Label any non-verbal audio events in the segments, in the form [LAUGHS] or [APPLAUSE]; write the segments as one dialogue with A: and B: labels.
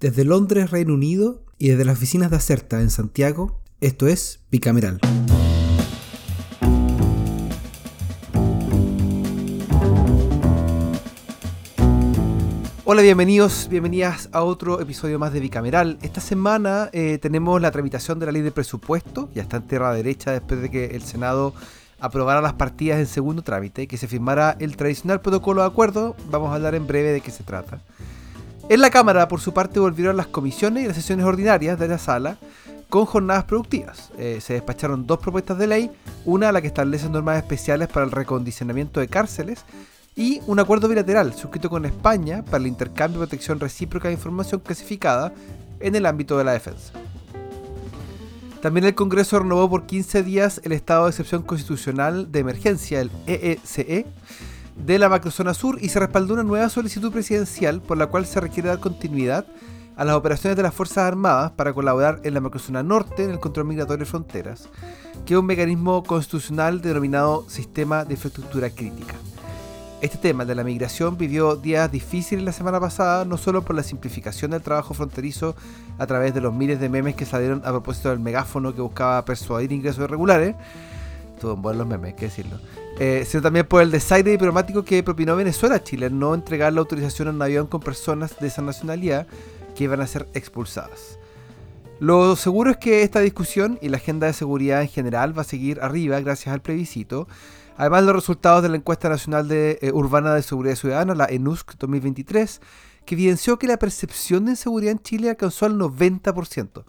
A: Desde Londres, Reino Unido, y desde las oficinas de Acerta en Santiago, esto es Bicameral. Hola, bienvenidos, bienvenidas a otro episodio más de Bicameral. Esta semana eh, tenemos la tramitación de la ley de presupuesto, ya está en tierra derecha después de que el Senado aprobara las partidas en segundo trámite, que se firmara el tradicional protocolo de acuerdo. Vamos a hablar en breve de qué se trata. En la Cámara, por su parte, volvieron las comisiones y las sesiones ordinarias de la sala con jornadas productivas. Eh, se despacharon dos propuestas de ley, una la que establece normas especiales para el recondicionamiento de cárceles y un acuerdo bilateral suscrito con España para el intercambio y protección recíproca de información clasificada en el ámbito de la defensa. También el Congreso renovó por 15 días el estado de excepción constitucional de emergencia, el EECE, e, de la macrozona sur y se respaldó una nueva solicitud presidencial por la cual se requiere dar continuidad a las operaciones de las Fuerzas Armadas para colaborar en la macrozona norte en el control migratorio de fronteras, que es un mecanismo constitucional denominado Sistema de Infraestructura Crítica. Este tema de la migración vivió días difíciles la semana pasada, no solo por la simplificación del trabajo fronterizo a través de los miles de memes que salieron a propósito del megáfono que buscaba persuadir ingresos irregulares, estuvo en buenos memes, hay decirlo, eh, sino también por el desaire diplomático que propinó Venezuela a Chile no entregar la autorización a un avión con personas de esa nacionalidad que iban a ser expulsadas. Lo seguro es que esta discusión y la agenda de seguridad en general va a seguir arriba gracias al plebiscito, Además, los resultados de la encuesta nacional de, eh, urbana de seguridad ciudadana, la ENUSC 2023, que evidenció que la percepción de inseguridad en Chile alcanzó el 90%,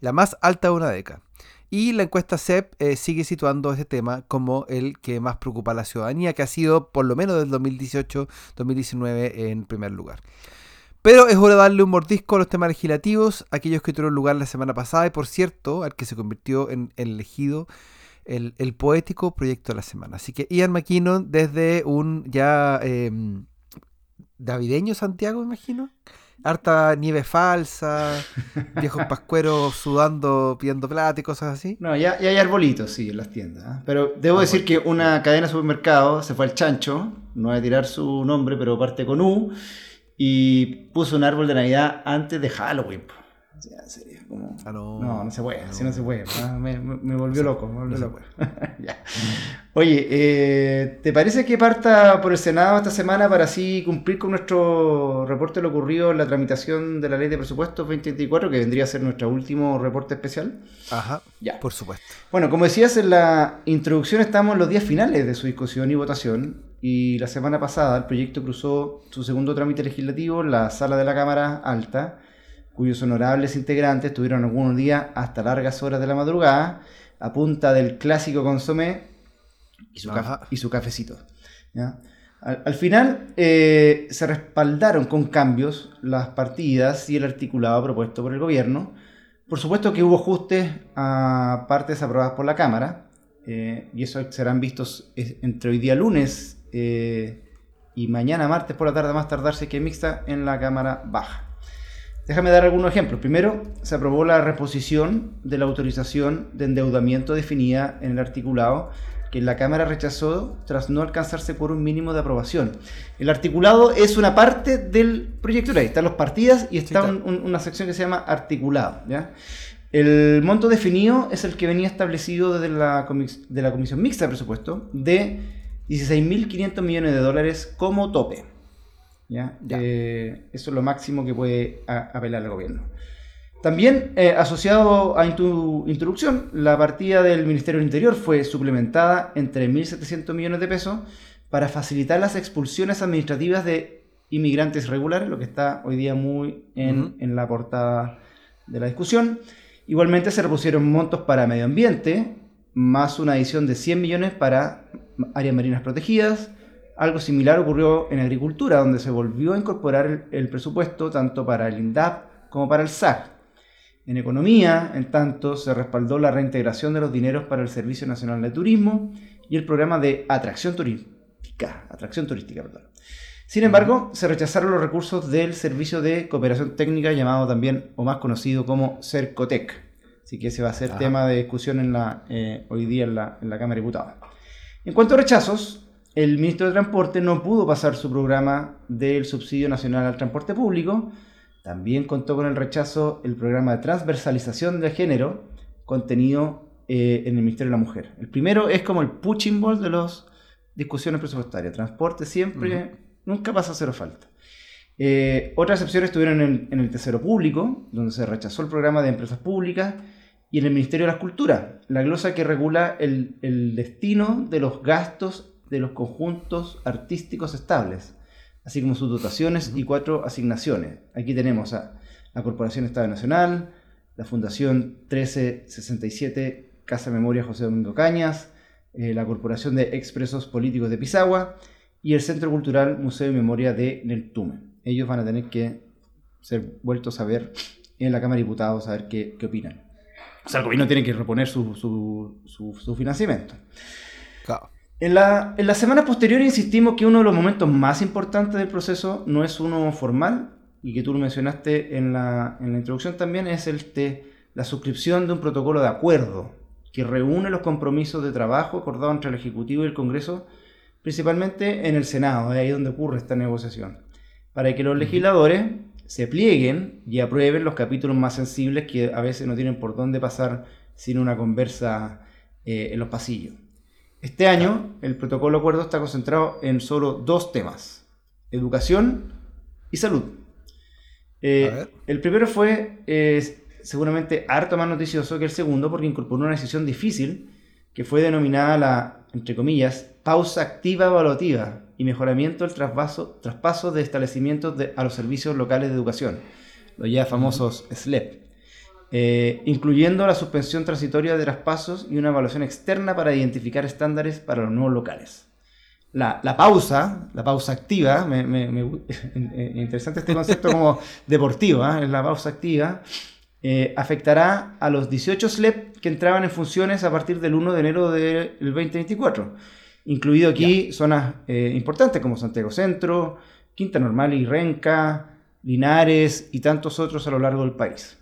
A: la más alta de una década. Y la encuesta CEP eh, sigue situando este tema como el que más preocupa a la ciudadanía, que ha sido por lo menos del 2018-2019 en primer lugar. Pero es hora de darle un mordisco a los temas legislativos, aquellos que tuvieron lugar la semana pasada y por cierto, al que se convirtió en elegido el, poético proyecto de la semana. Así que Ian McKinnon, desde un ya eh, navideño Santiago, imagino. Harta nieve falsa, viejos pascueros [LAUGHS] sudando, pidiendo plata y cosas así.
B: No, ya, ya hay arbolitos, sí, en las tiendas. ¿eh? Pero debo decir que una cadena de supermercados se fue al chancho, no voy a tirar su nombre, pero parte con U, y puso un árbol de Navidad antes de Halloween. Ah, no. no. se puede, no. no se puede. Ah, me, volvió loco. [LAUGHS] Oye, eh, ¿te parece que parta por el Senado esta semana para así cumplir con nuestro reporte de lo ocurrido en la tramitación de la ley de presupuestos 2024, que vendría a ser nuestro último reporte especial?
A: Ajá, ya. Por supuesto.
B: Bueno, como decías en la introducción, estamos en los días finales de su discusión y votación. Y la semana pasada el proyecto cruzó su segundo trámite legislativo en la sala de la Cámara Alta cuyos honorables integrantes tuvieron algunos días hasta largas horas de la madrugada a punta del clásico consomé y su, y su cafecito. Al, final eh, se respaldaron con cambios las partidas y el articulado propuesto por el gobierno. Por supuesto que hubo ajustes a partes aprobadas por la Cámara, eh, y eso serán vistos entre hoy día lunes eh, y mañana martes por la tarde, más tardarse que mixta en la Cámara Baja. Déjame dar algunos ejemplos. Primero, se aprobó la reposición de la autorización de endeudamiento definida en el articulado que la Cámara rechazó tras no alcanzarse por un mínimo de aprobación. El articulado es una parte del proyecto de ley. Están los partidas y está, una sección que se llama articulado. El monto definido es el que venía establecido desde la, de la Comisión Mixta de Presupuesto de 16.500 millones de dólares como tope. ¿Ya? Eh, eso es lo máximo que puede apelar el gobierno. También, eh, asociado a tu introducción, la partida del Ministerio del Interior fue suplementada entre 1.700 millones de pesos para facilitar las expulsiones administrativas de inmigrantes regulares, lo que está hoy día muy en, en la portada de la discusión. Igualmente se repusieron montos para medio ambiente, más una adición de 100 millones para áreas marinas protegidas, algo similar ocurrió en agricultura, donde se volvió a incorporar el, presupuesto tanto para el INDAP como para el SAC. En economía, en tanto, se respaldó la reintegración de los dineros para el Servicio Nacional de Turismo y el programa de atracción turística. Atracción turística Sin embargo, se rechazaron los recursos del Servicio de Cooperación Técnica, llamado también o más conocido como CERCOTEC. Así que ese va a ser tema de discusión en la, eh, hoy día en la, en la Cámara de Diputados. En cuanto a rechazos, el ministro de Transporte no pudo pasar su programa del subsidio nacional al transporte público, También contó con el rechazo el programa de transversalización de género contenido eh, en el Ministerio de la Mujer. El primero es como el punching ball de las discusiones presupuestarias. Transporte siempre, nunca pasa a cero falta. Eh, otras excepciones estuvieron en, en, el tercero público, donde se rechazó el programa de empresas públicas, y en el Ministerio de las Culturas, la glosa que regula el, el destino de los gastos de los conjuntos artísticos estables, así como sus dotaciones y cuatro asignaciones. Aquí tenemos a la Corporación Estado Nacional, la Fundación 1367 Casa Memoria José Domingo Cañas, eh, la Corporación de Expresos Políticos de Pisagua y el Centro Cultural Museo de Memoria de Neltume. Ellos van a tener que ser vueltos a ver en la Cámara de Diputados a ver qué, qué opinan. O sea, el gobierno tiene que reponer su, su, su, su financiamiento.
A: Claro.
B: En la, en la semana posterior insistimos que uno de los momentos más importantes del proceso no es uno formal, y que tú lo mencionaste en la, en la introducción también, es el de la suscripción de un protocolo de acuerdo que reúne los compromisos de trabajo acordados entre el Ejecutivo y el Congreso, principalmente en el Senado, ahí donde ocurre esta negociación, para que los legisladores se plieguen y aprueben los capítulos más sensibles que a veces no tienen por dónde pasar sin una conversa eh, en los pasillos. Este año el protocolo de acuerdo está concentrado en solo dos temas, educación y salud. Eh, el primero fue eh, seguramente harto más noticioso que el segundo porque incorporó una decisión difícil que fue denominada la, entre comillas, pausa activa evaluativa y mejoramiento del traspaso, traspaso de establecimientos de, a los servicios locales de educación, los ya famosos SLEP, eh, incluyendo la suspensión transitoria de traspasos y una evaluación externa para identificar estándares para los nuevos locales. La, la pausa, la pausa activa, me, me, me, [LAUGHS] interesante este concepto como deportivo, ¿eh? la pausa activa, eh, afectará a los 18 SLEP que entraban en funciones a partir del 1 de enero del 2024, incluido aquí yeah. zonas eh, importantes como Santiago Centro, Quinta Normal y Renca, Linares y tantos otros a lo largo del país.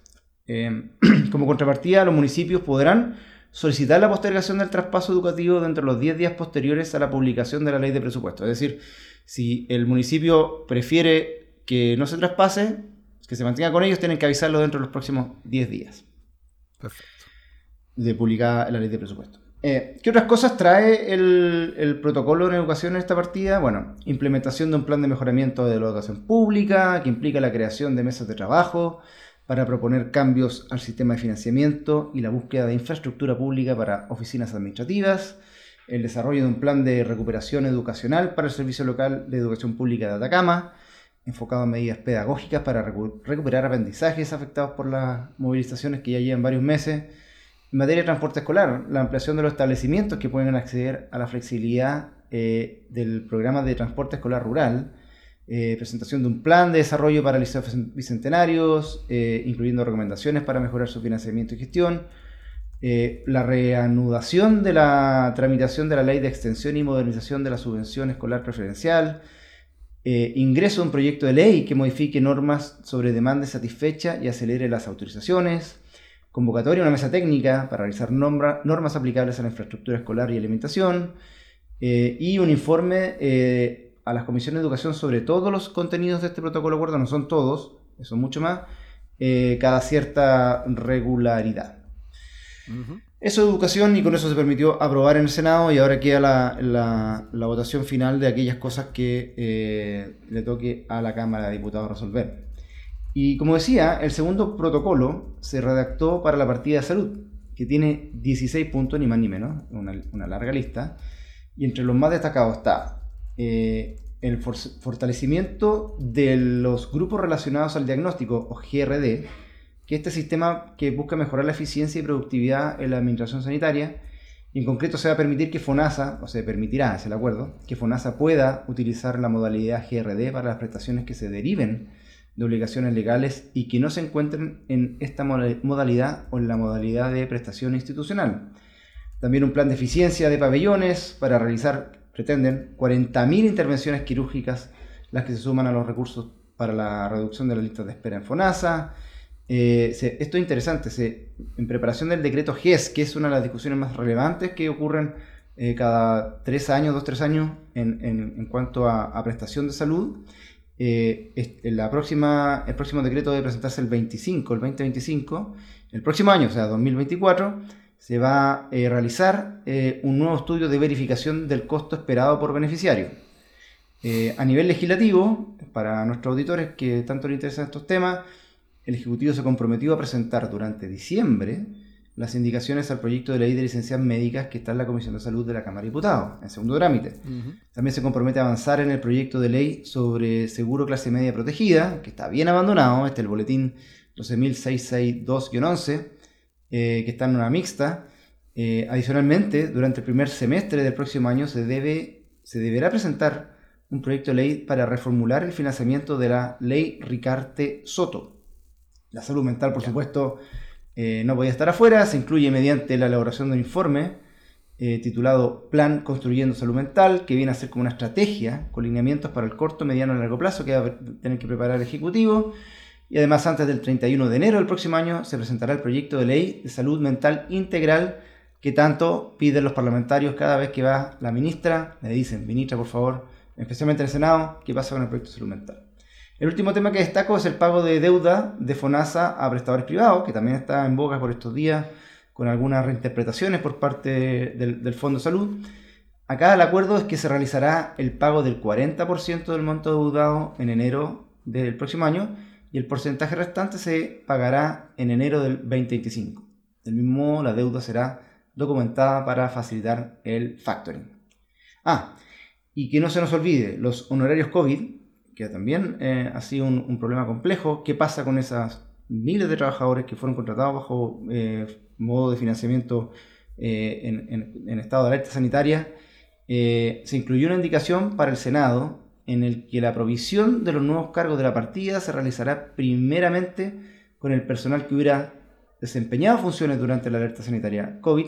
B: Eh, [CLEARS THROAT] como contrapartida, los municipios podrán solicitar la postergación del traspaso educativo dentro de los 10 días posteriores a la publicación de la ley de presupuesto. Es decir, si el municipio prefiere que no se traspase, que se mantenga con ellos, tienen que avisarlo dentro de los próximos 10 días.
A: Perfecto.
B: De publicar la ley de presupuesto. Eh, ¿Qué otras cosas trae el, el, protocolo de educación en esta partida? Bueno, implementación de un plan de mejoramiento de la educación pública, que implica la creación de mesas de trabajo, para proponer cambios al sistema de financiamiento y la búsqueda de infraestructura pública para oficinas administrativas, el desarrollo de un plan de recuperación educacional para el Servicio Local de Educación Pública de Atacama, enfocado en medidas pedagógicas para recu recuperar aprendizajes afectados por las movilizaciones que ya llevan varios meses. En materia de transporte escolar, la ampliación de los establecimientos que pueden acceder a la flexibilidad eh, del programa de transporte escolar rural, eh, presentación de un plan de desarrollo para liceos bicentenarios, eh, incluyendo recomendaciones para mejorar su financiamiento y gestión, eh, la reanudación de la tramitación de la ley de extensión y modernización de la subvención escolar preferencial, ingreso de un proyecto de ley que modifique normas sobre demanda satisfecha y acelere las autorizaciones, convocatoria a una mesa técnica para realizar normas aplicables a la infraestructura escolar y alimentación, y un informe a las comisiones de educación sobre todos los contenidos de este protocolo de acuerdo, no son todos, son mucho más, eh, cada cierta regularidad. Uh -huh. Eso es educación y con eso se permitió aprobar en el Senado y ahora queda la, la, la votación final de aquellas cosas que eh, le toque a la Cámara de Diputados resolver. Y como decía, el segundo protocolo se redactó para la partida de salud, que tiene 16 puntos, ni más ni menos, una, una larga lista, y entre los más destacados está eh, el for fortalecimiento de los grupos relacionados al diagnóstico, o GRD, que este sistema que busca mejorar la eficiencia y productividad en la administración sanitaria, y en concreto se va a permitir que FONASA, o se permitirá, es el acuerdo, que FONASA pueda utilizar la modalidad GRD para las prestaciones que se deriven de obligaciones legales y que no se encuentren en esta modalidad o en la modalidad de prestación institucional. También un plan de eficiencia de pabellones para realizar pretenden 40.000 intervenciones quirúrgicas las que se suman a los recursos para la reducción de las listas de espera en FONASA. Eh, esto es interesante, en preparación del decreto GES, que es una de las discusiones más relevantes que ocurren eh, cada tres años, dos, tres años en, en, cuanto a, a, prestación de salud, eh, la próxima, el próximo decreto debe presentarse el 25, el 2025, el próximo año, o sea, 2024, se va a eh, realizar eh, un nuevo estudio de verificación del costo esperado por beneficiario. a nivel legislativo, para nuestros auditores que tanto les interesan estos temas, el Ejecutivo se comprometió a presentar durante diciembre las indicaciones al proyecto de ley de licencias médicas que está en la Comisión de Salud de la Cámara de Diputados, en segundo trámite. También se compromete a avanzar en el proyecto de ley sobre seguro clase media protegida, que está bien abandonado, este es el boletín 12.662-11, eh, que está en una mixta. Eh, adicionalmente, durante el primer semestre del próximo año se, debe, se deberá presentar un proyecto de ley para reformular el financiamiento de la ley Ricarte Soto. La salud mental, por supuesto, eh, no podía estar afuera, se incluye mediante la elaboración de un informe eh, titulado Plan Construyendo Salud Mental, que viene a ser como una estrategia con lineamientos para el corto, mediano y largo plazo que va a tener que preparar el Ejecutivo. Y además, antes del 31 de enero del próximo año, se presentará el proyecto de ley de salud mental integral que tanto piden los parlamentarios cada vez que va la ministra. Le dicen, ministra, por favor, especialmente en el Senado, ¿qué pasa con el proyecto de salud mental? El último tema que destaco es el pago de deuda de FONASA a prestadores privados, que también está en boga por estos días, con algunas reinterpretaciones por parte del, Fondo de Salud. Acá el acuerdo es que se realizará el pago del 40% del monto deudado en enero del próximo año y el porcentaje restante se pagará en enero del 2025. Del mismo modo, la deuda será documentada para facilitar el factoring. Ah, y que no se nos olvide, los honorarios COVID que también eh, ha sido un, problema complejo. ¿Qué pasa con esas miles de trabajadores que fueron contratados bajo eh, modo de financiamiento eh, en, estado de alerta sanitaria? se incluyó una indicación para el Senado en el que la provisión de los nuevos cargos de la partida se realizará primeramente con el personal que hubiera desempeñado funciones durante la alerta sanitaria COVID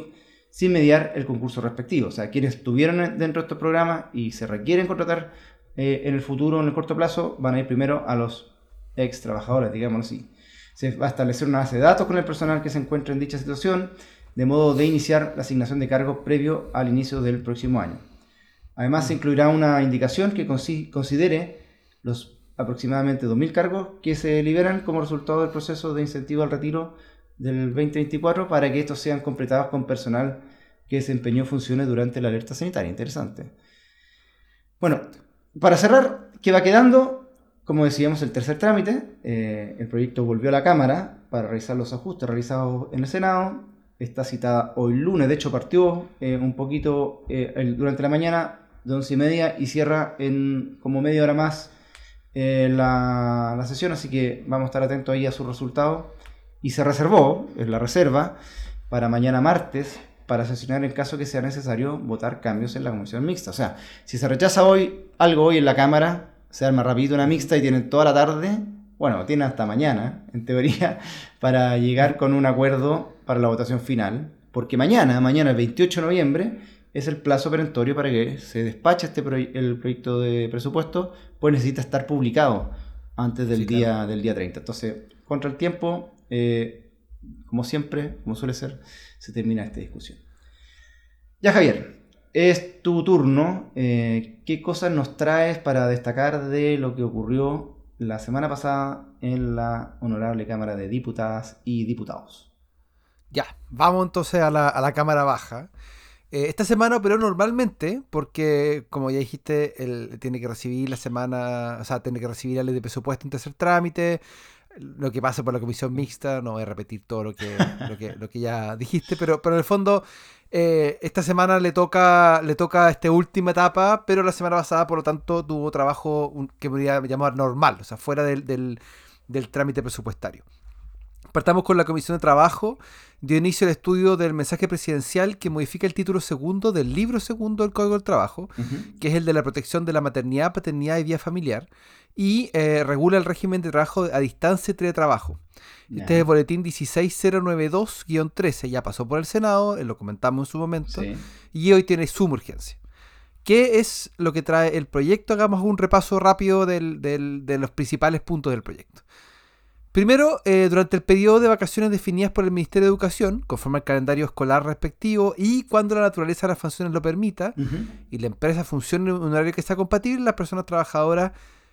B: sin mediar el concurso respectivo. O sea, quienes estuvieron dentro de estos programas y se requieren contratar eh, en el futuro, en el corto plazo, van a ir primero a los ex trabajadores, digamos así. Se va a establecer una base de datos con el personal que se encuentra en dicha situación, de modo de iniciar la asignación de cargos previo al inicio del próximo año. Además, se incluirá una indicación que considere los aproximadamente 2.000 cargos que se liberan como resultado del proceso de incentivo al retiro del 2024 para que estos sean completados con personal que desempeñó funciones durante la alerta sanitaria. Interesante. Bueno, para cerrar, ¿qué va quedando? Como decíamos, el tercer trámite. Eh, el proyecto volvió a la Cámara para realizar los ajustes realizados en el Senado. Está citada hoy lunes, de hecho partió eh, un poquito eh, durante la mañana de once y media y cierra en como media hora más la, la, sesión, así que vamos a estar atentos ahí a su resultado. Y se reservó, es la reserva, para mañana martes para sesionar en caso que sea necesario votar cambios en la comisión mixta. O sea, si se rechaza hoy algo hoy en la Cámara, se arma rapidito una mixta y tienen toda la tarde, bueno, tienen hasta mañana, en teoría, [LAUGHS] para llegar con un acuerdo para la votación final, porque mañana, mañana el 28 de noviembre, es el plazo perentorio para que se despache este el proyecto de presupuesto, pues necesita estar publicado antes del, día, del día 30. Entonces, contra el tiempo, eh, como siempre, como suele ser, se termina esta discusión. Ya Javier, es tu turno. Eh, ¿Qué cosas nos traes para destacar de lo que ocurrió la semana pasada en la Honorable Cámara de Diputadas y Diputados?
A: Ya, vamos entonces a la, Cámara Baja. Eh, esta semana pero normalmente, porque como ya dijiste, él tiene que recibir la semana, o sea, tiene que recibir la ley de presupuesto en tercer trámite, lo que pasa por la comisión mixta, no voy a repetir todo [LAUGHS] lo que, lo que, ya dijiste, pero, pero en el fondo eh, esta semana le toca le toca esta última etapa, pero la semana pasada por lo tanto tuvo trabajo que podría llamar normal, o sea, fuera del, del, trámite presupuestario. Partamos con la Comisión de Trabajo. Dio inicio el estudio del mensaje presidencial que modifica el título segundo del libro segundo del Código del Trabajo, que es el de la protección de la maternidad, paternidad y vida familiar y eh, regula el régimen de trabajo a distancia y teletrabajo. Este es el boletín 16092-13, ya pasó por el Senado, eh, lo comentamos en su momento, y hoy tiene suma urgencia. ¿Qué es lo que trae el proyecto? Hagamos un repaso rápido de los principales puntos del proyecto. Primero, eh, durante el periodo de vacaciones definidas por el Ministerio de Educación, conforme al calendario escolar respectivo y cuando la naturaleza de las funciones lo permita, y la empresa funcione en un horario que sea compatible, las personas trabajadoras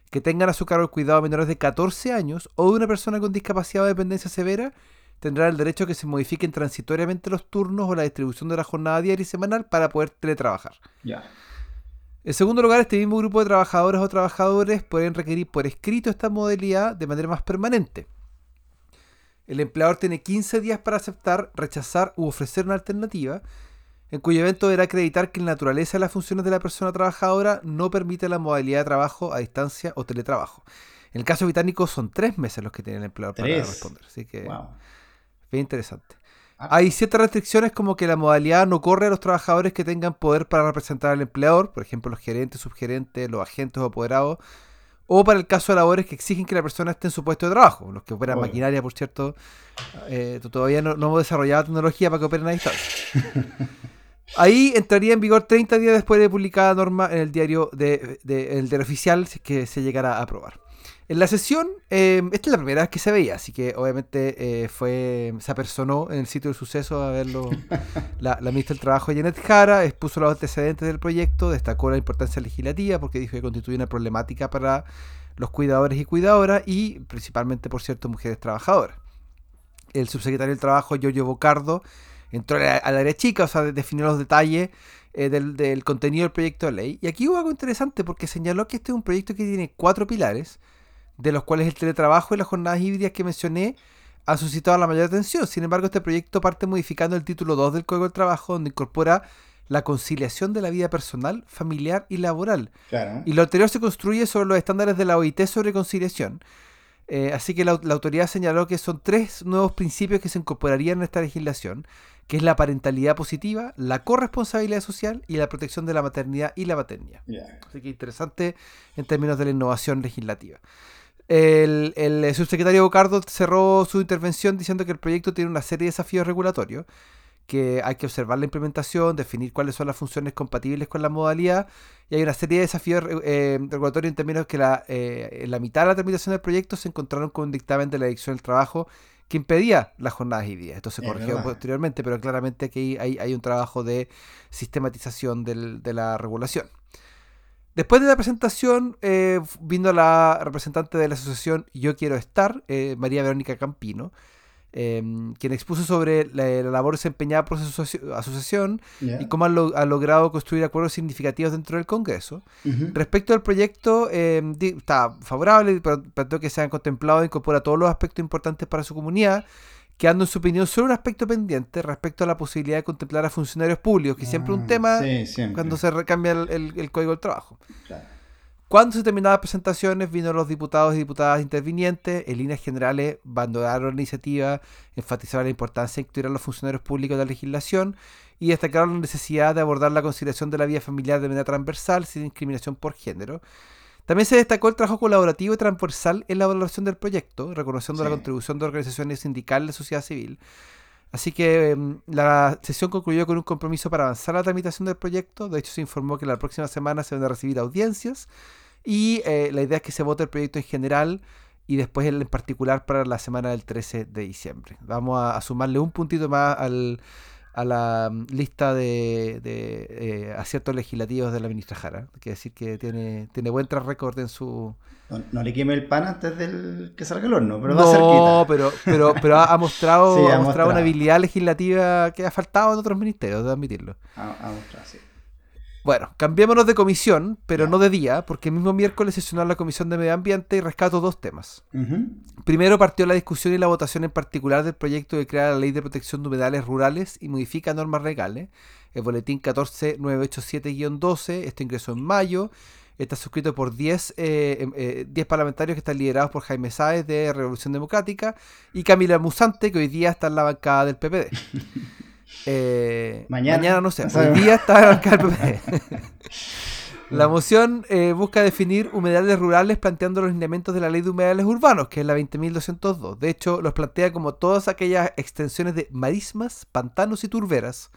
A: que tengan a su cargo el cuidado de menores de 14 años o de una persona con discapacidad o dependencia severa tendrá el derecho a que se modifiquen transitoriamente los turnos o la distribución de la jornada diaria y semanal para poder teletrabajar.
B: Ya.
A: En segundo lugar, este mismo grupo de trabajadoras o trabajadores pueden requerir por escrito esta modalidad de manera más permanente. El empleador tiene 15 días para aceptar, rechazar u ofrecer una alternativa, en cuyo evento deberá acreditar que la naturaleza de las funciones de la persona trabajadora no permite la modalidad de trabajo a distancia o teletrabajo. En el caso británico son tres meses los que tiene el empleador para
B: Tres.
A: responder. Así que
B: Wow.
A: bien interesante.
B: Ah.
A: Hay ciertas restricciones como que la modalidad no corre a los trabajadores que tengan poder para representar al empleador, por ejemplo los gerentes, subgerentes, los agentes o apoderados, o para el caso de labores que exigen que la persona esté en su puesto de trabajo, los que operan
B: Obvio.
A: maquinaria, por cierto, eh, todavía no, no hemos desarrollado tecnología para que operen a distancia. [LAUGHS] Ahí entraría en vigor 30 días después de publicada norma en el diario de, el diario oficial, si es que se llegara a aprobar. En la sesión, eh, esta es la primera vez que se veía, así que obviamente eh, fue se apersonó en el sitio del suceso a verlo [LAUGHS] la, la ministra del Trabajo Janet Jara, expuso los antecedentes del proyecto, destacó la importancia legislativa porque dijo que constituye una problemática para los cuidadores y cuidadoras y principalmente, por cierto, mujeres trabajadoras. El subsecretario del Trabajo, Giorgio Bocardo, entró al área chica, o sea, de- definió los detalles eh, del, del contenido del proyecto de ley. Y aquí hubo algo interesante porque señaló que este es un proyecto que tiene cuatro pilares, de los cuales el teletrabajo y las jornadas híbridas que mencioné han suscitado la mayor atención. Sin embargo, este proyecto parte modificando el título 2 del Código del Trabajo, donde incorpora la conciliación de la vida personal, familiar y laboral.
B: Claro.
A: Y lo anterior se construye sobre los estándares de la OIT sobre conciliación. Eh, así que la, la autoridad señaló que son tres nuevos principios que se incorporarían en esta legislación, que es la parentalidad positiva, la corresponsabilidad social y la protección de la maternidad y la paternidad. Así que interesante en términos de la innovación legislativa. El, el subsecretario Bocardo cerró su intervención diciendo que el proyecto tiene una serie de desafíos regulatorios, que hay que observar la implementación, definir cuáles son las funciones compatibles con la modalidad, y hay una serie de desafíos eh, regulatorios en términos que la, eh, en la mitad de la tramitación del proyecto se encontraron con un dictamen de la Dirección del Trabajo que impedía las jornadas híbridas. Esto se corrigió posteriormente, pero claramente aquí hay, hay un trabajo de sistematización del- de la regulación. Después de la presentación, eh, vino la representante de la asociación Yo Quiero Estar, eh, María Verónica Campino, eh, quien expuso sobre la, la labor desempeñada por su asoci- asociación
B: Ya.
A: y cómo ha, lo- ha logrado construir acuerdos significativos dentro del Congreso.
B: Ujú.
A: Respecto al proyecto, di- está favorable, pero planteó que se han contemplado e incorpora todos los aspectos importantes para su comunidad, quedando en su opinión solo un aspecto pendiente respecto a la posibilidad de contemplar a funcionarios públicos, que siempre es un
B: Ah,
A: tema
B: Sí,
A: cuando se recambia el- el- el Código del Trabajo.
B: Claro.
A: Cuando se terminaron las presentaciones, vino los diputados y diputadas intervinientes. En líneas generales, abandonaron la iniciativa, enfatizaron la importancia de incluir a los funcionarios públicos de la legislación y destacaron la necesidad de abordar la conciliación de la vida familiar de manera transversal, sin discriminación por género. También se destacó el trabajo colaborativo y transversal en la valoración del proyecto, reconociendo la contribución de organizaciones sindicales de sociedad civil. Así que em, la sesión concluyó con un compromiso para avanzar la tramitación del proyecto. De hecho, se informó que la próxima semana se van a recibir audiencias y eh, la idea es que se vote el proyecto en general y después el en particular para la semana del 13 de diciembre. Vamos a, a sumarle un puntito más al, a la mm, lista de, de, eh, aciertos legislativos de la ministra Jara. Hay que decir que tiene, tiene buen track record en su,
B: No, no le queme el pan antes del que salga el horno, pero va
A: no,
B: cerquita.
A: pero, pero, pero ha, ha mostrado, [LAUGHS]
B: Sí, ha
A: ha mostrado una
B: mostrado.
A: habilidad legislativa que ha faltado en otros ministerios, debo admitirlo.
B: A, a mostrar, sí.
A: Bueno, cambiémonos de comisión, pero no de día, porque el mismo miércoles sesionó la Comisión de Medio Ambiente y rescato dos temas. Primero partió la discusión y la votación en particular del proyecto que crea la Ley de Protección de Humedales Rurales y modifica normas legales. El boletín 14987-12, esto ingresó en mayo. Está suscrito por 10, eh, em, eh, 10 parlamentarios que están liderados por Jaime Sáez de Revolución Democrática y Camila Musante, que hoy día está en la bancada del PPD. [LAUGHS] Eh,
B: Mañana.
A: no sé,
B: No
A: hoy día está bancada del PPD. La moción eh, busca definir humedales rurales planteando los lineamientos de la ley de humedales urbanos, que es la 20.202. De hecho, los plantea como todas aquellas extensiones de marismas, pantanos y turberas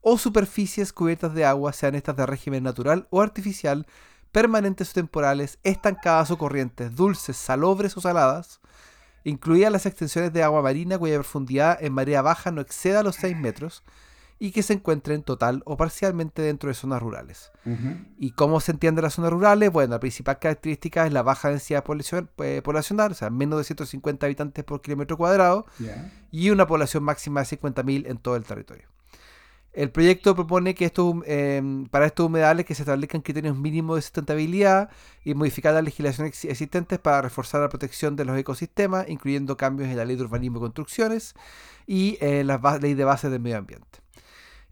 A: o superficies cubiertas de agua, sean estas de régimen natural o artificial, permanentes o temporales, estancadas o corrientes, dulces, salobres o saladas, incluidas las extensiones de agua marina cuya profundidad en marea baja no exceda los 6 metros, y que se encuentren total o parcialmente dentro de zonas rurales. ¿Y cómo se entiende las zonas rurales? Bueno, la principal característica es la baja densidad eh, poblacional, o sea, menos de 150 habitantes por kilómetro cuadrado y una población máxima de 50.000 en todo el territorio. El proyecto propone que esto, em, para estos humedales que se establezcan criterios mínimos de sustentabilidad y modificar las legislaciones existentes para reforzar la protección de los ecosistemas, incluyendo cambios en la ley de urbanismo y construcciones y en la ley de bases del medio ambiente.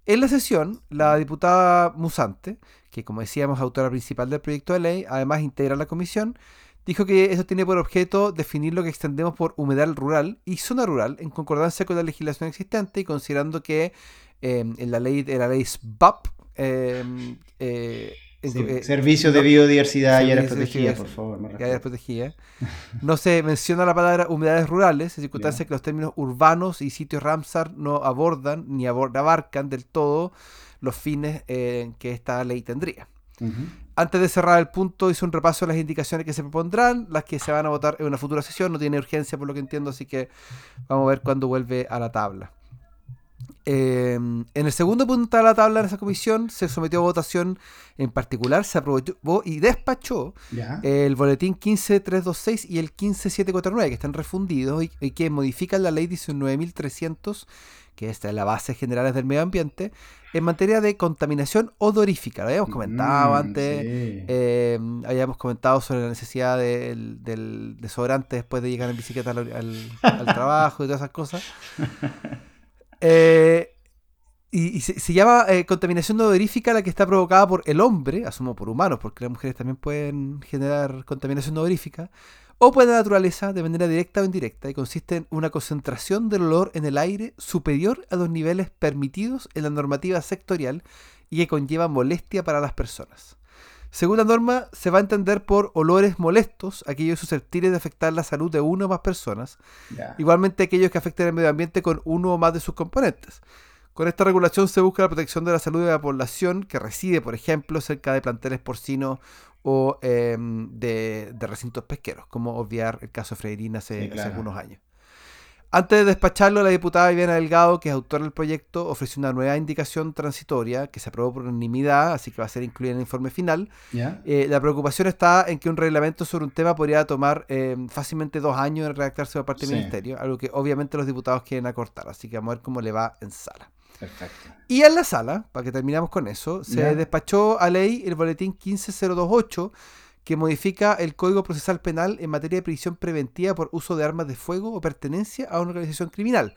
A: En la sesión, la diputada Musante, que como decíamos autora principal del proyecto de ley, además integra la comisión, dijo que eso tiene por objeto definir lo que extendemos por humedal rural y zona rural en concordancia con la legislación existente y considerando que Em, en la ley de la ley SBAP. Em,
B: eh, eh, servicio de biodiversidad y áreas protegidas, por favor.
A: No se menciona la palabra humedades rurales, en circunstancias que los términos urbanos y sitios Ramsar no abordan ni abarcan del todo los fines eh, que esta ley tendría. Antes de cerrar el punto, hice un repaso de las indicaciones que se propondrán, las que se van a votar en una futura sesión. No tiene urgencia, por lo que entiendo, así que vamos a ver cuándo vuelve a la tabla. Em, en el segundo punto de la tabla de esa comisión se sometió a votación en particular, se aprobó y despachó el boletín 15326 y el 15749, que están refundidos y, que modifican la ley 19300, que esta es la base general del medio ambiente, en materia de contaminación odorífica. Lo habíamos comentado mm, antes, em, habíamos comentado sobre la necesidad del, del desodorante después de llegar en bicicleta al trabajo y todas esas cosas. [LAUGHS] Eh, y, se, llama eh, contaminación odorífica la que está provocada por el hombre, asumo por humanos, porque las mujeres también pueden generar contaminación odorífica, o por la naturaleza de manera directa o indirecta, y consiste en una concentración del olor en el aire superior a los niveles permitidos en la normativa sectorial y que conlleva molestia para las personas. Según la norma, se va a entender por olores molestos aquellos susceptibles de afectar la salud de una o más personas, igualmente aquellos que afecten el medio ambiente con uno o más de sus componentes. Con esta regulación se busca la protección de la salud de la población que reside, por ejemplo, cerca de planteles porcinos o em, de, recintos pesqueros, como obviar el caso de Freirina hace algunos años. Antes de despacharlo, la diputada Viviana Delgado, que es autora del proyecto, ofreció una nueva indicación transitoria que se aprobó por unanimidad, así que va a ser incluida en el informe final. Eh, la preocupación está en que un reglamento sobre un tema podría tomar eh, fácilmente dos años en redactarse por parte del Ministerio, algo que obviamente los diputados quieren acortar, así que vamos a ver cómo le va en sala. Perfecto. Y en la sala, para que terminamos con eso, se despachó a ley el boletín 15028 que modifica el Código Procesal Penal en materia de prisión preventiva por uso de armas de fuego o pertenencia a una organización criminal.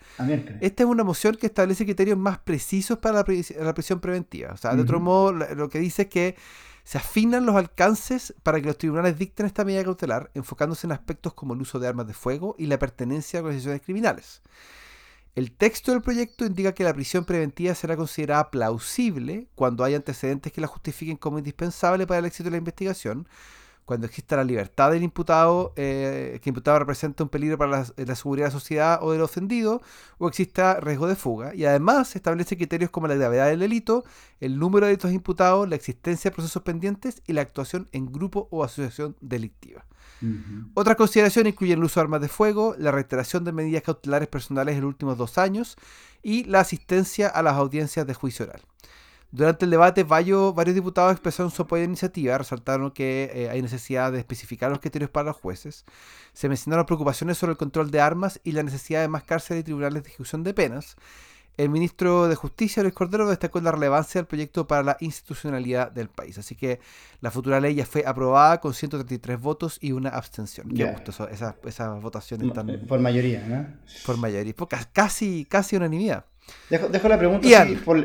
A: Esta es una moción que establece criterios más precisos para la, prisión preventiva. O sea, de otro modo, lo que dice es que se afinan los alcances para que los tribunales dicten esta medida cautelar, enfocándose en aspectos como el uso de armas de fuego y la pertenencia a organizaciones criminales. El texto del proyecto indica que la prisión preventiva será considerada plausible cuando hay antecedentes que la justifiquen como indispensable para el éxito de la investigación, cuando exista la libertad del imputado, eh, que el imputado representa un peligro para la, seguridad de la sociedad o del ofendido, o exista riesgo de fuga. Y además se establece criterios como la gravedad del delito, el número de delitos imputados, la existencia de procesos pendientes y la actuación en grupo o asociación delictiva. Otras consideraciones incluyen el uso de armas de fuego, la reiteración de medidas cautelares personales en los últimos dos años y la asistencia a las audiencias de juicio oral. Durante el debate, varios, varios diputados expresaron su apoyo a la iniciativa, resaltaron que eh, hay necesidad de especificar los criterios para los jueces. Se mencionaron preocupaciones sobre el control de armas y la necesidad de más cárceles y tribunales de ejecución de penas. El ministro de Justicia, Luis Cordero, destacó la relevancia del proyecto para la institucionalidad del país. Así que la futura ley ya fue aprobada con 133 votos y una abstención. Qué gusto esas, esas votaciones tan...
B: Eh, por mayoría, ¿no?
A: Por mayoría. casi, casi unanimidad.
B: Dejo, la pregunta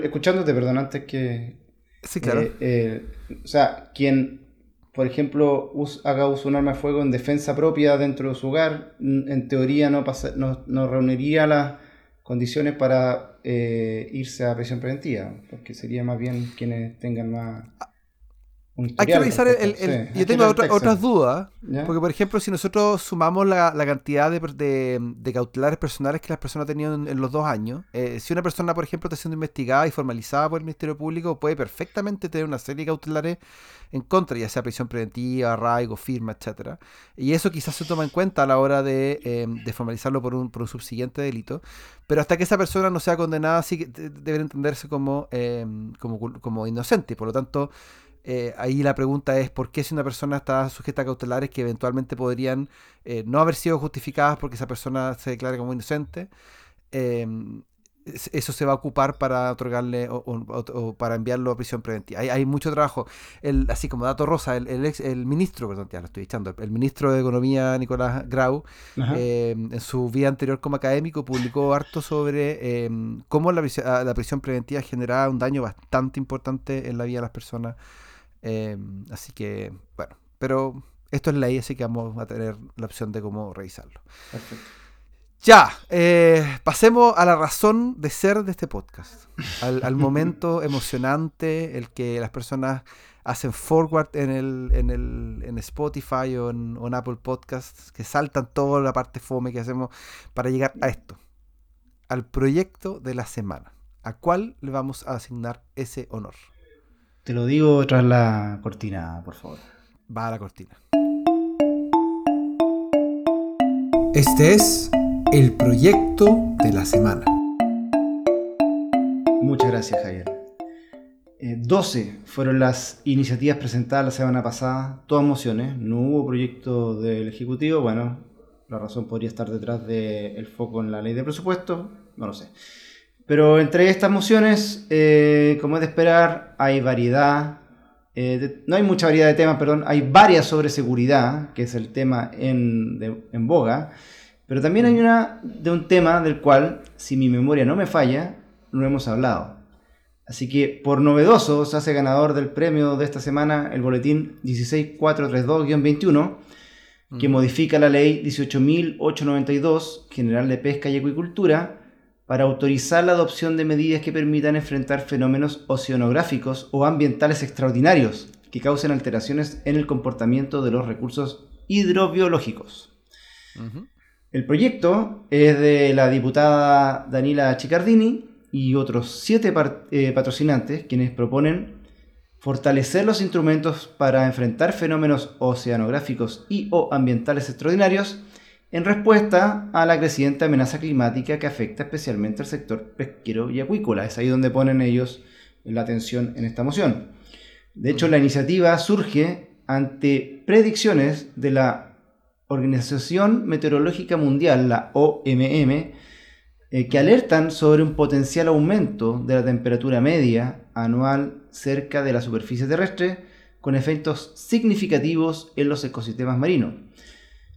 B: escuchándote, perdón, antes que.
A: Sí, claro.
B: Eh, eh, o sea, quien, por ejemplo, haga uso de un arma de fuego en defensa propia dentro de su hogar, en teoría no, no, reuniría las condiciones para eh, irse a prisión preventiva, porque sería más bien quienes tengan más.
A: Hay que revisar el, yo tengo otras dudas porque por ejemplo si nosotros sumamos la, cantidad de, cautelares personales que las personas tenían en, los dos años eh, si una persona por ejemplo está siendo investigada y formalizada por el Ministerio Público puede perfectamente tener una serie de cautelares en contra ya sea prisión preventiva arraigo firma etcétera. Y eso quizás se toma en cuenta a la hora de, em, formalizarlo por un, por un subsiguiente delito. Pero hasta que esa persona no sea condenada sí debe entenderse como, em, como, como inocente. Por lo tanto eh, ahí la pregunta es por qué si una persona está sujeta a cautelares que eventualmente podrían eh, no haber sido justificadas porque esa persona se declare como inocente, em, eso se va a ocupar para otorgarle o, para enviarlo a prisión preventiva. Hay, mucho trabajo. El, así como dato rosa, el, el, ex, el ministro, perdón, ya lo estoy echando, el ministro de Economía, Nicolás Grau, em, en su vida anterior como académico, publicó harto sobre em, cómo la, la prisión preventiva generaba un daño bastante importante en la vida de las personas Em, así que, bueno, pero esto es ley, así que vamos a tener la opción de cómo revisarlo. Perfecto. Ya, eh, pasemos a la razón de ser de este podcast, al, momento [LAUGHS] emocionante, el que las personas hacen forward en el, en el en Spotify o en, o en, Apple Podcasts, que saltan toda la parte fome que hacemos para llegar a esto, al proyecto de la semana. ¿A cuál le vamos a asignar ese honor?
B: Te lo digo tras la cortina, por favor.
A: Va a la cortina. Este es el proyecto de la semana.
B: Muchas gracias, Javier. 12 eh, fueron las iniciativas presentadas la semana pasada, todas mociones, no hubo proyecto del Ejecutivo, bueno, la razón podría estar detrás del foco en la ley de presupuesto, no lo sé. Pero entre estas mociones, eh, como es de esperar, hay variedad. Eh, no hay mucha variedad de temas, perdón. Hay varias sobre seguridad, que es el tema en, en boga. Pero también hay una de un tema del cual, si mi memoria no me falla, no hemos hablado. Así que, por novedoso, se hace ganador del premio de esta semana el boletín 16432-21, que modifica la ley 18.892, General de Pesca y Acuicultura, para autorizar la adopción de medidas que permitan enfrentar fenómenos oceanográficos o ambientales extraordinarios que causen alteraciones en el comportamiento de los recursos hidrobiológicos. El proyecto es de la diputada Daniela Chicardini y otros siete eh, patrocinantes quienes proponen fortalecer los instrumentos para enfrentar fenómenos oceanográficos y o ambientales extraordinarios en respuesta a la creciente amenaza climática que afecta especialmente al sector pesquero y acuícola. Es ahí donde ponen ellos la atención en esta moción. De hecho, la iniciativa surge ante predicciones de la Organización Meteorológica Mundial, la OMM, eh, que alertan sobre un potencial aumento de la temperatura media anual cerca de la superficie terrestre, con efectos significativos en los ecosistemas marinos.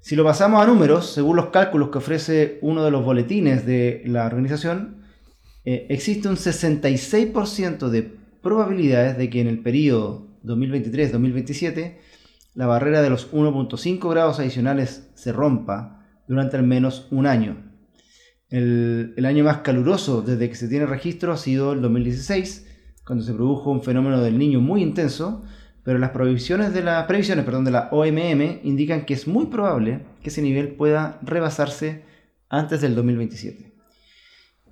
B: Si lo pasamos a números, según los cálculos que ofrece uno de los boletines de la organización, eh, existe un 66% de probabilidades de que en el periodo 2023-2027 la barrera de los 1.5 grados adicionales se rompa durante al menos un año. El, el, año más caluroso desde que se tiene registro ha sido el 2016, cuando se produjo un fenómeno del niño muy intenso, pero las previsiones de la, previsiones perdón, de la OMM indican que es muy probable que ese nivel pueda rebasarse antes del 2027.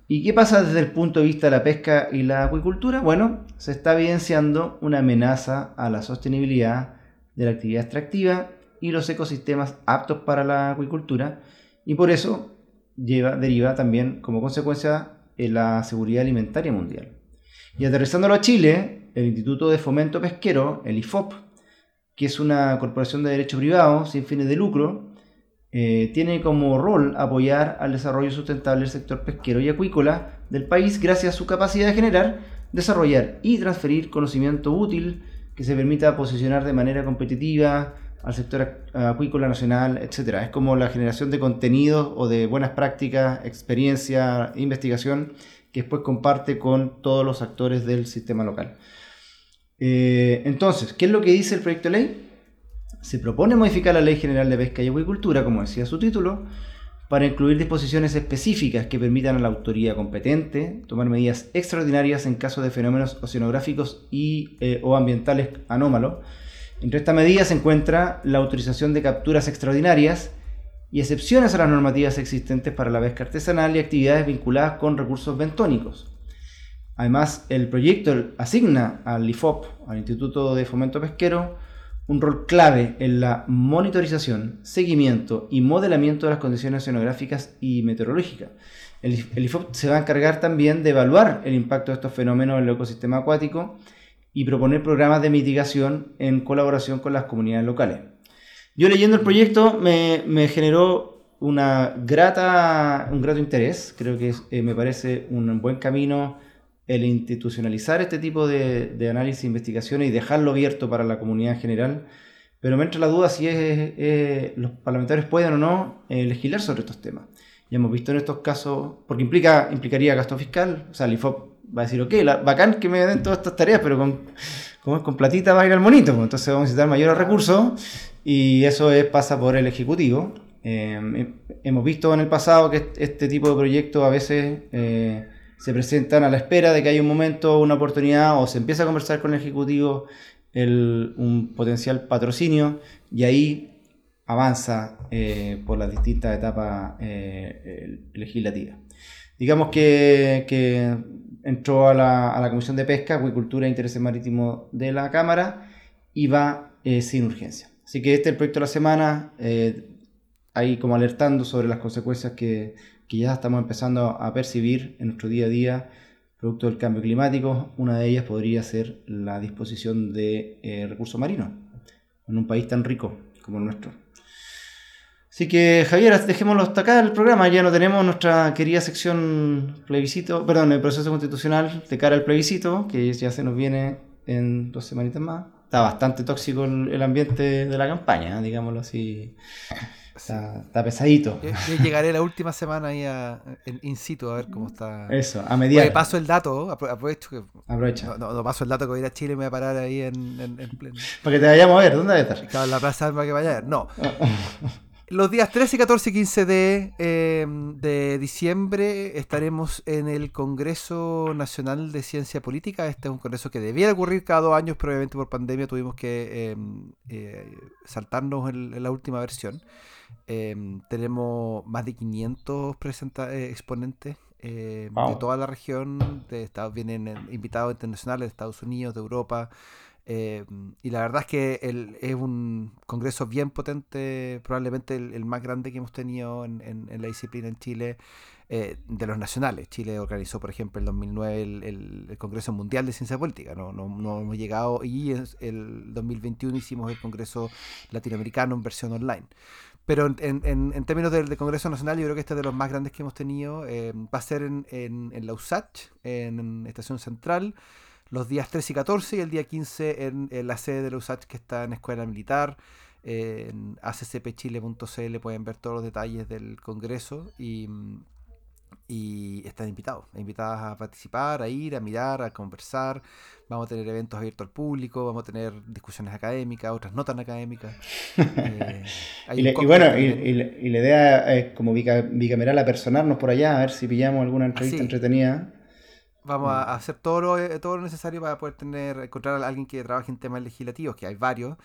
B: ¿Y qué pasa desde el punto de vista de la pesca y la acuicultura? Bueno, se está evidenciando una amenaza a la sostenibilidad de la actividad extractiva y los ecosistemas aptos para la acuicultura y por eso lleva, deriva también como consecuencia en la seguridad alimentaria mundial. Y aterrizándolo a Chile, el Instituto de Fomento Pesquero, el IFOP, que es una corporación de derecho privado sin fines de lucro, eh, tiene como rol apoyar al desarrollo sustentable del sector pesquero y acuícola del país gracias a su capacidad de generar, desarrollar y transferir conocimiento útil que se permita posicionar de manera competitiva al sector acuícola nacional, etc. Es como la generación de contenidos o de buenas prácticas, experiencia, investigación que después comparte con todos los actores del sistema local. Eh, entonces, ¿qué es lo que dice el proyecto de ley? Se propone modificar la Ley General de Pesca y Acuicultura, como decía su título, para incluir disposiciones específicas que permitan a la autoridad competente tomar medidas extraordinarias en caso de fenómenos oceanográficos y, eh, o ambientales anómalos. Entre estas medidas se encuentra la autorización de capturas extraordinarias y excepciones a las normativas existentes para la pesca artesanal y actividades vinculadas con recursos bentónicos. Además, el proyecto asigna al IFOP, al Instituto de Fomento Pesquero, un rol clave en la monitorización, seguimiento y modelamiento de las condiciones oceanográficas y meteorológicas. El, IFOP se va a encargar también de evaluar el impacto de estos fenómenos en el ecosistema acuático y proponer programas de mitigación en colaboración con las comunidades locales. Yo leyendo el proyecto me, generó una grata, un grato interés, creo que eh, me parece un buen camino el institucionalizar este tipo de, análisis e investigaciones y dejarlo abierto para la comunidad en general, pero me entra la duda si es, los parlamentarios pueden o no eh, legislar sobre estos temas. Ya hemos visto en estos casos, porque implica, implicaría gasto fiscal, o sea, el IFOP va a decir, ok, la, bacán que me den todas estas tareas, pero con, es con platita va a ir al monito, pues, entonces vamos a necesitar mayores recursos y eso es, pasa por el Ejecutivo. Eh, hemos visto en el pasado que este tipo de proyectos a veces... Se presentan a la espera de que haya un momento, una oportunidad, o se empieza a conversar con el Ejecutivo un potencial patrocinio y ahí avanza eh, por las distintas etapas eh, legislativas. Digamos que, entró a la, Comisión de Pesca, Acuicultura e Intereses Marítimos de la Cámara y va eh, sin urgencia. Así que este es el proyecto de la semana, ahí como alertando sobre las consecuencias que que ya estamos empezando a percibir en nuestro día a día producto del cambio climático. Una de ellas podría ser la disposición de eh, recursos marinos en un país tan rico como el nuestro. Así que Javier, dejémoslo hasta acá el programa. Ya no tenemos nuestra querida sección plebiscito, perdón, el proceso constitucional de cara al plebiscito, que ya se nos viene en dos semanitas más. Está bastante tóxico el, ambiente de la campaña, digámoslo así. Está, pesadito.
A: llegaré la última semana ahí a, en in situ a ver cómo está.
B: Eso, a mediar.
A: paso el dato, aprovecho que.
B: Aprovecha.
A: No, paso el dato que voy a ir a Chile y me voy a parar ahí en, en, pleno.
B: Para que te vayamos a ver, ¿dónde vas a estar?
A: Claro, en la plaza para que vaya a ver. No. [LAUGHS] Los días 13, 14 y 15 de, em, de, diciembre estaremos en el Congreso Nacional de Ciencia Política. Este es un congreso que debiera ocurrir cada dos años, pero obviamente por pandemia tuvimos que em, eh, saltarnos en, la última versión. Em, tenemos más de 500 eh, exponentes de toda la región. De Estados, vienen invitados internacionales de Estados Unidos, de Europa. Eh, y la verdad es que es un congreso bien potente, probablemente el, más grande que hemos tenido en, la disciplina en Chile, eh, de los nacionales. Chile organizó, por ejemplo, en 2009 el, Congreso Mundial de Ciencia Política. No, no, no hemos llegado y en el 2021 hicimos el Congreso Latinoamericano en versión online. Pero en, en, términos del, Congreso Nacional, yo creo que este es de los más grandes que hemos tenido. Eh, va a ser en, en, la USACH, en Estación Central los días 13 y 14 y el día 15 en, la sede de la USACH que está en Escuela Militar. en accpchile.cl pueden ver todos los detalles del Congreso y, y están invitados, invitadas a participar, a ir, a mirar, a conversar. Vamos a tener eventos abiertos al público, vamos a tener discusiones académicas, otras no tan académicas.
B: Eh, [LAUGHS] y, bueno, y, la idea es como bicameral apersonarnos por allá, a ver si pillamos alguna entrevista entretenida.
A: Vamos a mm. hacer todo lo, todo lo necesario para poder tener, encontrar a alguien que trabaje en temas legislativos, que hay varios,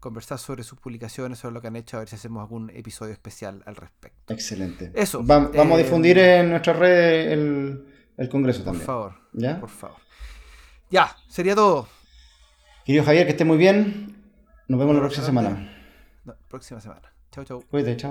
A: conversar sobre sus publicaciones, sobre lo que han hecho, a ver si hacemos algún episodio especial al respecto.
B: Excelente.
A: Eso.
B: vamos a eh, difundir en nuestra red el, Congreso también.
A: Por favor. ¿Ya? Por favor. Ya, sería todo.
B: Querido Javier, que esté muy bien. Nos vemos la próxima semana.
A: próxima semana. Chau, chau.
B: Cuídate, chao.